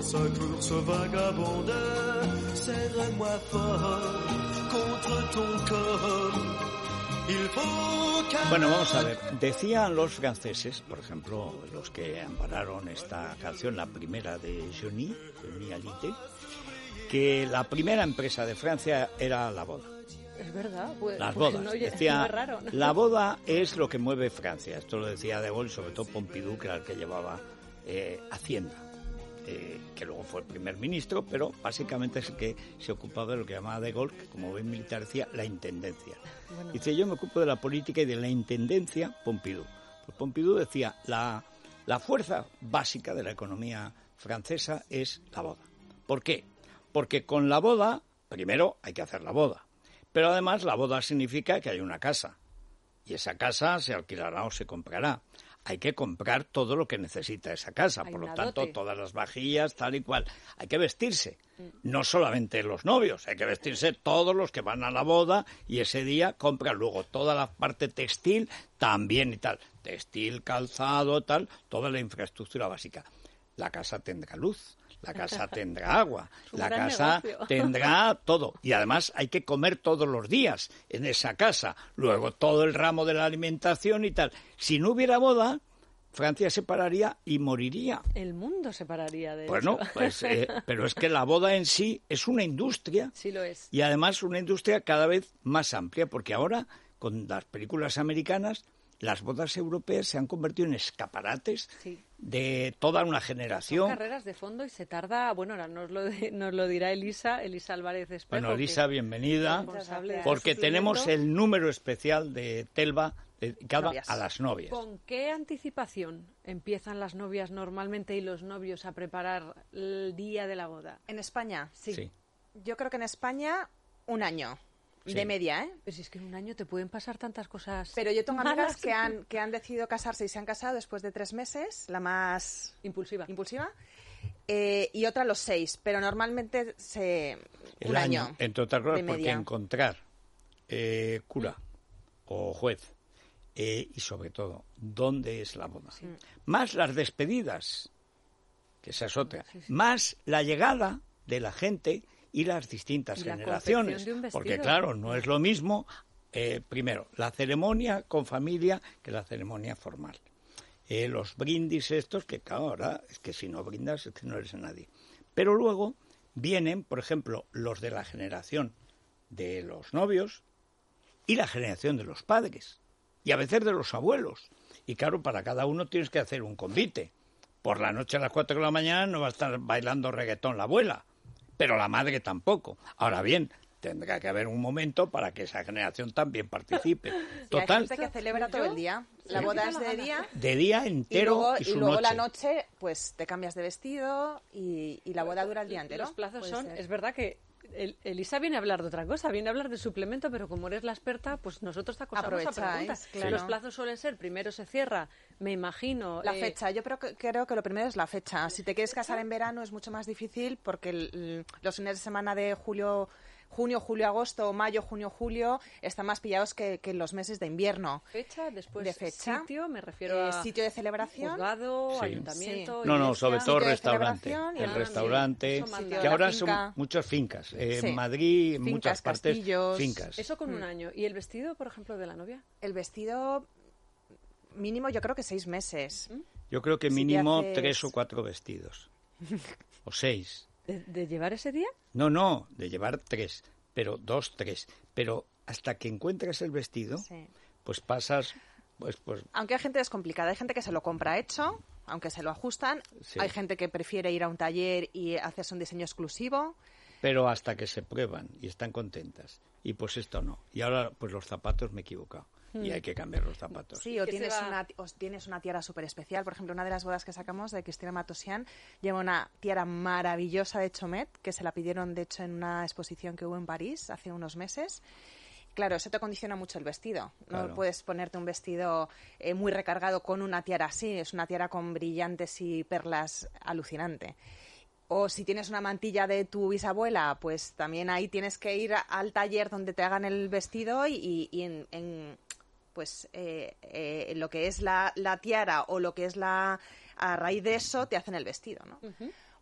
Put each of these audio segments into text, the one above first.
Dans sa course vagabonde. Serre-moi fort contre ton corps. Il faut Bueno, vamos a ver. Decían los franceses, por ejemplo, los que ampararon esta canción, la primera de Johnny, Johnny Hallyday, que la primera empresa de Francia era la boda. Es verdad, pues, Las pues bodas. no, decía, es raro. ¿no? la boda es lo que mueve Francia. Esto lo decía De Gaulle, sobre todo Pompidou, que era el que llevaba eh, Hacienda, eh, que luego fue el primer ministro, pero básicamente es el que se ocupaba de lo que llamaba De Gaulle, que como buen militar decía, la intendencia. Dice, yo me ocupo de la política y de la intendencia, Pompidou. Pues Pompidou decía, la, la fuerza básica de la economía francesa es la boda. ¿Por qué? Porque con la boda, primero hay que hacer la boda. Pero además la boda significa que hay una casa. Y esa casa se alquilará o se comprará. Hay que comprar todo lo que necesita esa casa. Hay Por lo tanto, dote. todas las vajillas, tal y cual. Hay que vestirse. No solamente los novios, hay que vestirse todos los que van a la boda y ese día compran luego toda la parte textil también y tal. Textil, calzado, tal, toda la infraestructura básica. La casa tendrá luz, la casa tendrá agua, la casa negocio. tendrá todo. Y además hay que comer todos los días en esa casa. Luego todo el ramo de la alimentación y tal. Si no hubiera boda, Francia se pararía y moriría. El mundo se pararía de Bueno, hecho. pues, eh, pero es que la boda en sí es una industria Sí lo es. y además una industria cada vez más amplia, porque ahora con las películas americanas las bodas europeas se han convertido en escaparates Sí. de toda una Son generación. carreras de fondo y se tarda, bueno, ahora nos lo, de- nos lo dirá Elisa, Elisa Álvarez Espejo. Bueno, que- Elisa, bienvenida, porque tenemos el número especial de Telva dedicado Novias. a las novias. ¿Con qué anticipación empiezan las novias normalmente y los novios a preparar el día de la boda? En España, Sí. Sí. yo creo que en España un año Sí. de media, ¿eh? Pero si es que en un año te pueden pasar tantas cosas. Pero yo tengo malas. amigas que han, que han decidido casarse y se han casado después de tres meses, la más Impulsiva. impulsiva, eh, y otra los seis, pero normalmente se El un año, entre otras cosas, porque media. encontrar eh, cura o juez eh, y sobre todo, ¿dónde es la boda? Más las despedidas, que esa es otra, más la llegada de la gente y las distintas Y generaciones. Porque claro, no es lo mismo, eh, primero, la ceremonia con familia que la ceremonia formal. Eh, los brindis estos, que claro, ahora es que si no brindas es que no eres nadie. Pero luego vienen, por ejemplo, los de la generación de los novios y la generación de los padres y a veces de los abuelos. Y claro, para cada uno tienes que hacer un convite. Por la noche a las 4 de la mañana no va a estar bailando reggaetón la abuela, pero la madre tampoco. Ahora bien, tendrá que haber un momento para que esa generación también participe. Y hay Total, gente que celebra todo el día. La Sí. boda es de día de día y entero luego, y y su luego noche. la noche, pues te cambias de vestido y, y la boda dura el día entero. Los plazos son, ser. es verdad que el- Elisa viene a hablar de otra cosa, viene a hablar de suplemento, pero como eres la experta, pues nosotros te acosamos a preguntas. claro. Los plazos suelen ser, primero se cierra, me imagino. La eh, fecha, yo creo que, creo que lo primero es la fecha. Si te quieres casar en verano es mucho más difícil porque el- los fines de semana de julio, junio, julio, agosto, o mayo, junio, julio están más pillados que, que los meses de invierno. Fecha, después de fecha, sitio, me refiero eh, a sitio de celebración. juzgado, Sí. ayuntamiento. No, no, iglesia. sobre todo restaurante. El ah, restaurante, sí, que ahora finca. son muchas fincas. Eh, Sí. En Madrid, en Fincas, muchas partes, castillos. fincas. Eso con Mm. un año. ¿Y el vestido, por ejemplo, de la novia? El vestido mínimo yo creo que seis meses. ¿Mm? Yo creo que Si mínimo haces- tres o cuatro vestidos. o seis. ¿De, de llevar ese día? No, no, de llevar tres, pero dos, tres. Pero hasta que encuentras el vestido, Sí. pues pasas, pues, pues Aunque hay gente descomplicada, hay gente que se lo compra hecho, aunque se lo ajustan. Sí. Hay gente que prefiere ir a un taller y hacerse un diseño exclusivo. pero hasta que se prueban y están contentas. Y pues esto no. Y ahora, pues los zapatos me he equivocado. Y hay que cambiar los zapatos. Sí, o tienes, una, o tienes una tiara súper especial. Por ejemplo, una de las bodas que sacamos de Cristina Matosian lleva una tiara maravillosa de Chomet, que se la pidieron, de hecho, en una exposición que hubo en París hace unos meses. Claro, eso te condiciona mucho el vestido. No Claro. puedes ponerte un vestido eh, muy recargado con una tiara así. Es una tiara con brillantes y perlas alucinante. O si tienes una mantilla de tu bisabuela, pues también ahí tienes que ir al taller donde te hagan el vestido y, y en, en, pues eh, eh, lo que es la, la tiara o lo que es la a raíz de eso te hacen el vestido, ¿no?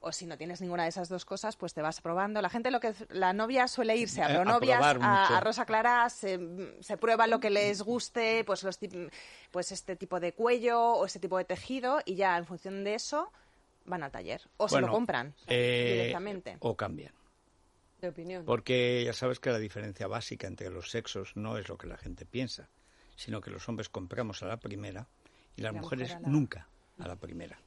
O si no tienes ninguna de esas dos cosas, pues te vas probando. La gente, lo que la novia suele irse a Eh, a pronovias, a, Rosa Clara, se, se prueba lo que les guste, pues los pues este tipo de cuello o este tipo de tejido y ya en función de eso van al taller o se lo compran eh, directamente. O cambian. De opinión. Porque ya sabes que la diferencia básica entre los sexos no es lo que la gente piensa, sino que los hombres compramos a la primera y las La mujeres mujer a la- nunca a la primera.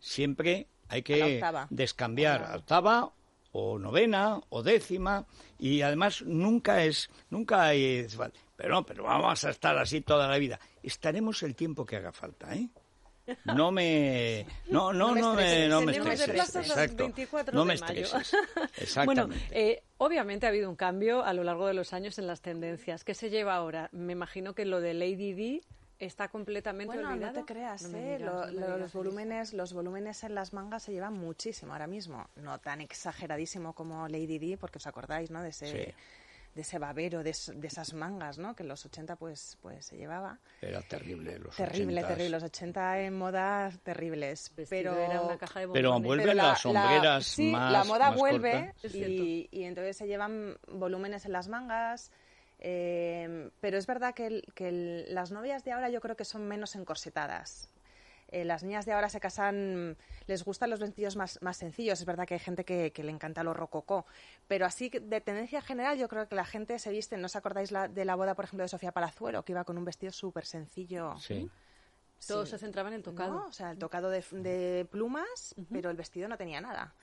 Siempre hay que octava. descambiar A la- a octava o novena o décima y además nunca es nunca hay pero no, pero vamos a estar así toda la vida. Estaremos el tiempo que haga falta, ¿eh? No me no no No me no me estreses. no me Tenemos de estreses. plazo hasta el Exacto. 24 No de me mayo. estreses. Bueno, eh, obviamente ha habido un cambio a lo largo de los años en las tendencias. ¿Qué se lleva ahora? Me imagino que lo de Lady D está completamente Bueno, olvidado. no te creas, No ¿eh? digas, Lo- no me lo- digas, los volúmenes, los volúmenes en las mangas se llevan muchísimo ahora mismo. No tan exageradísimo como Lady D, porque os acordáis, ¿no? De ese, Sí. De ese babero, de, es- de esas mangas, ¿no? Que en los 80 pues, pues se llevaba. Era terrible los Terrible, 80s. terrible. Los 80 en moda terribles. Vestido Pero era una caja de Pero vuelven pero la- las sombreras sí, más la moda más vuelve y, y entonces se llevan volúmenes en las mangas. eh, pero es verdad que, el- que el- las novias de ahora yo creo que son menos encorsetadas. Eh, las niñas de ahora se casan, les gustan los vestidos más, más sencillos. Es verdad que hay gente que, que le encanta lo rococó. Pero así, que de tendencia general, yo creo que la gente se viste. ¿No os acordáis la- de la boda, por ejemplo, de Sofía Palazuelo, que iba con un vestido súper sencillo? Sí. Todo Sí. se centraba en el tocado. ¿no? O sea, el tocado de, de plumas, pero el vestido no tenía nada.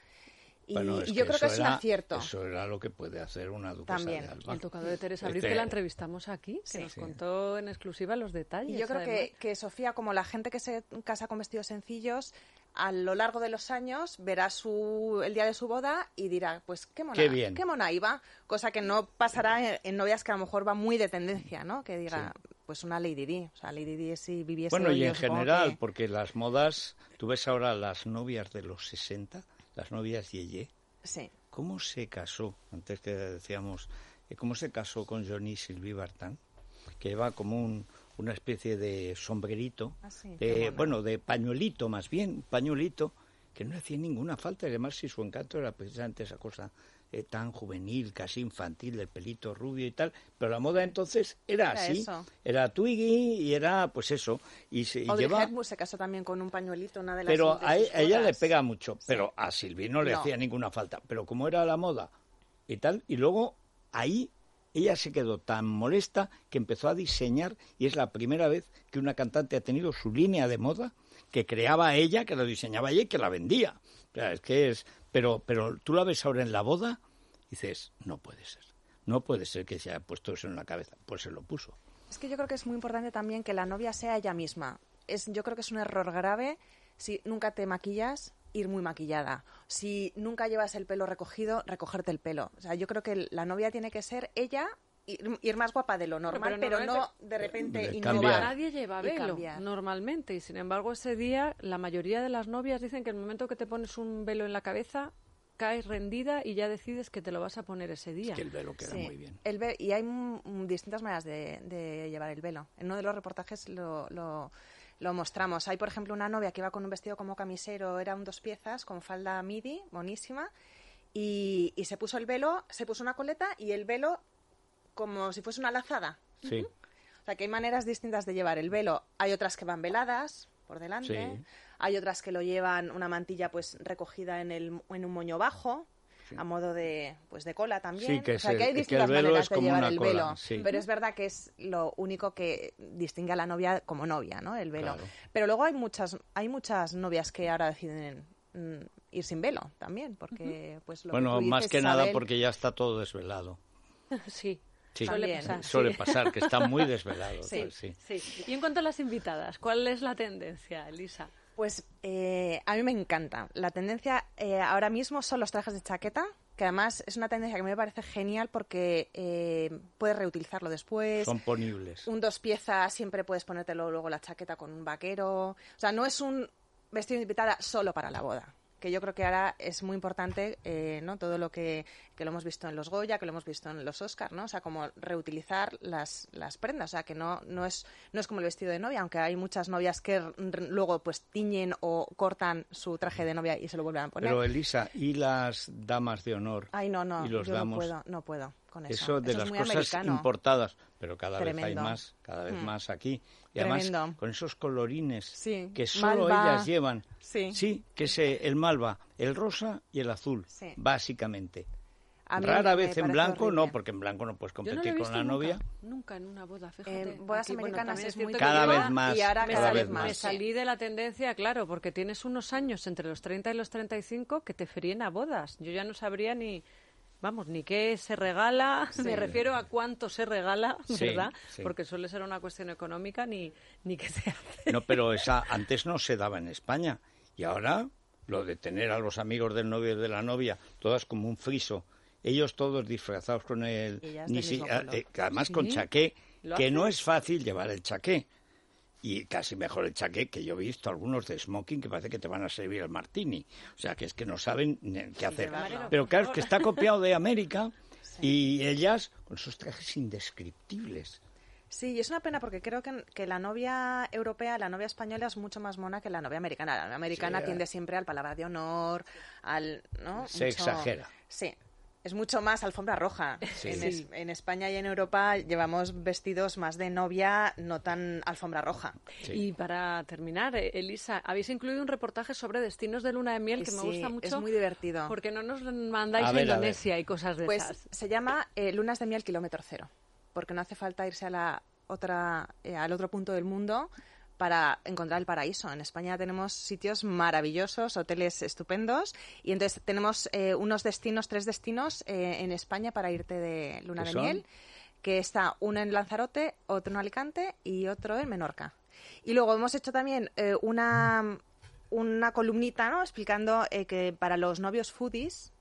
Y, Bueno, es y yo creo que es un acierto. Eso era lo que puede hacer una duquesa También. de Alba. El tocado de Teresa Abril, Este- que la entrevistamos aquí, que Sí. nos Sí. contó en exclusiva los detalles. Y yo creo que, que Sofía, como la gente que se casa con vestidos sencillos, a lo largo de los años verá su, el día de su boda y dirá, pues qué mona, Qué bien. mona iba. Cosa que no pasará en, en novias que a lo mejor van muy de tendencia, ¿no? Que diga, pues una Lady Di. O sea, Lady Di si viviese Bueno, y en general, que- porque las modas, tú ves ahora las novias de los 60, las novias Yeye, Sí. ¿cómo se casó? Antes que decíamos, eh, ¿cómo se casó con Johnny Sylvie Vartan? Que lleva como un, una especie de sombrerito, Ah, sí, de, bueno, de pañuelito más bien, pañuelito que no le hacía ninguna falta. Además, si su encanto era precisamente esa cosa eh, tan juvenil, casi infantil, del pelito rubio y tal. Pero la moda entonces era, Era así. eso. Era Twiggy y era, pues eso. Y, se, y Audrey lleva... Hepburn se casó también con un pañuelito, una de las Pero a, e- ella le pega mucho, Sí. pero a Silvi no le No. hacía ninguna falta. Pero como era la moda y tal, y luego ahí ella se quedó tan molesta que empezó a diseñar y es la primera vez que una cantante ha tenido su línea de moda que creaba ella, que lo diseñaba ella y que la vendía. Es que es, pero, pero tú la ves ahora en la boda y dices, no puede ser, no puede ser que se haya puesto eso en la cabeza. Pues se lo puso. Es que yo creo que es muy importante también que la novia sea ella misma. Es, yo creo que es un error grave si nunca te maquillas, ir muy maquillada. Si nunca llevas el pelo recogido, recogerte el pelo. O sea, yo creo que la novia tiene que ser ella, ir, ir más guapa de lo normal, pero pero, no normalmente- de repente innovar. Nadie lleva y velo normalmente y sin embargo ese día la mayoría de las novias dicen que el momento que te pones un velo en la cabeza caes rendida y ya decides que te lo vas a poner ese día. Es que el velo queda Sí, muy bien. el ve- y hay distintas maneras de, de llevar el velo. En uno de los reportajes lo, lo- lo mostramos. Hay, por ejemplo, una novia que iba con un vestido como camisero, era un dos piezas, con falda midi, monísima, y, y se puso el velo, se puso una coleta y el velo como si fuese una lazada. Sí. O sea, que hay maneras distintas de llevar el velo. Hay otras que van veladas por delante. Sí. Hay otras que lo llevan una mantilla pues recogida en, el, en un moño bajo, a modo de pues de cola también. Sí, que o sea, es que hay que distintas velo maneras es de llevar una el cola, velo. sí. Pero es verdad que es lo único que distingue a la novia como novia, ¿no? El velo. Claro. Pero luego hay muchas hay muchas novias que ahora deciden mm, ir sin velo también, porque pues lo que Bueno, tú más que nada porque ya está todo desvelado. sí. Sí, Suele pasar. suele sí. pasar, que están muy desvelados. Sí. pues sí. Sí. Y en cuanto a las invitadas, ¿cuál es la tendencia, Elisa? Pues eh, a mí me encanta. La tendencia eh, ahora mismo son los trajes de chaqueta, que además es una tendencia que me parece genial porque eh, puedes reutilizarlo después. Son ponibles. Un dos piezas, siempre puedes ponértelo luego la chaqueta con un vaquero. O sea, no es un vestido de invitada solo para la boda. Que yo creo que ahora es muy importante, eh, ¿no? Todo lo que, que lo hemos visto en los Goya, que lo hemos visto en los Oscar, ¿no? O sea, como reutilizar las, las prendas. O sea, que no, no, es, no es como el vestido de novia, aunque hay muchas novias que luego pues tiñen o cortan su traje de novia y se lo vuelven a poner. Pero Elisa, ¿y las damas de honor? Ay, no, no, y los yo damos? no puedo, no puedo con eso. Eso de las muy cosas americano. importadas, pero cada vez hay más, cada vez Mm. más aquí. Y además Tremendo. con esos colorines Sí. que solo Malva. ellas llevan. Sí. que es eh, el malva, el rosa y el azul, Sí. básicamente. Rara vez en blanco, horrible. no, porque en blanco no puedes Yo no lo he competir visto con la nunca, novia. Nunca en una boda, fíjate. En bodas Aquí, americanas es muy Cada vez más, y ahora me, salí, más. me salí de la tendencia, claro, porque tienes unos años entre los 30 y los 35 que te fríen a bodas. Yo ya no sabría ni, vamos, ni qué se regala, me refiero a cuánto se regala, Sí, ¿verdad? sí. Porque suele ser una cuestión económica ni, ni qué se hace. No, pero esa antes no se daba en España. Y ahora lo de tener a los amigos del novio y de la novia, todas como un friso, ellos todos disfrazados con el... Del mismo ah, eh, además con chaqué, que no es fácil llevar el chaqué. Y casi mejor el chaqué, que yo he visto algunos de smoking que parece que te van a servir el martini. O sea, que es que no saben qué hacer. Pero claro, es que está copiado de América y ellas con esos trajes indescriptibles. Sí, y es una pena porque creo que, que la novia europea, la novia española es mucho más mona que la novia americana. La novia americana Sí. tiende siempre al palabra de honor, al... ¿no? Se exagera. Sí, es mucho más alfombra roja. Sí. En, Sí. es- en España y en Europa llevamos vestidos más de novia, no tan alfombra roja. Sí. Y para terminar, eh, Elisa, habéis incluido un reportaje sobre destinos de luna de miel que me gusta mucho. es muy divertido. Porque no nos mandáis A. Indonesia y cosas de Pues esas. se llama eh, Lunas de Miel Kilómetro Cero, porque no hace falta irse a la otra, eh, al otro punto del mundo para encontrar el paraíso. En España tenemos sitios maravillosos, hoteles estupendos, y entonces tenemos eh, unos destinos, tres destinos eh, en España para irte de luna ¿Qué de son? miel, que está uno en Lanzarote, otro en Alicante y otro en Menorca. Y luego hemos hecho también eh, una, una columnita ¿no? explicando eh, que para los novios foodies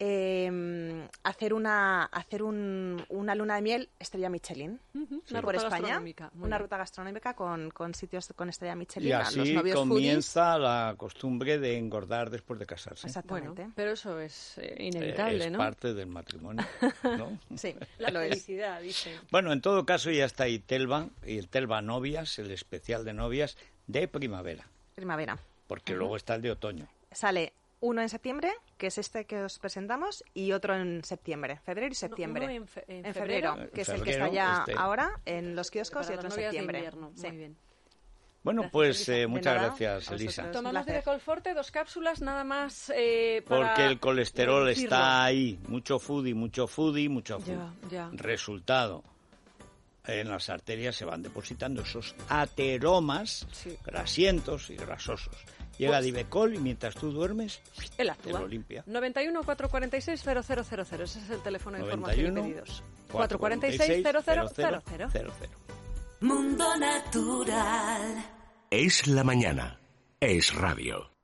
eh, hacer una hacer un- una luna de miel estrella Michelin Una por ruta España una bien. ruta gastronómica con, con sitios con estrella Michelin Y a los así novios foodies. comienza la costumbre de engordar después de casarse. exactamente Bueno, pero eso es eh, Eh, inevitable, es ¿no? parte del matrimonio, ¿no? sí La lo es felicidad, dicen. Bueno, en todo caso ya está ahí Telva, y el Telva Novias, el especial de novias de primavera, primavera porque luego está el de otoño. sale uno en septiembre que es este que os presentamos y otro en septiembre febrero y septiembre uno en fe- en en febrero. que es el que está ya este. ahora en los kioscos Para y otro en de septiembre invierno. Sí. Muy bien. Bueno, Gracias, pues eh, De muchas nada, gracias, Elisa. Tomamos placer. Virecolforte, dos cápsulas nada más eh, para Porque el colesterol está ahí, mucho foodie, mucho foodie, mucho foodie. Ya, ya. Resultado, en las arterias se van depositando esos ateromas Sí. grasientos y grasosos. Llega Divecol y mientras tú duermes, Él te actúa. lo limpia. 91 446 0000. Ese es el teléfono de 91 información y pedidos. 446 0000. 0000. Mundo Natural. Es la mañana. Es radio.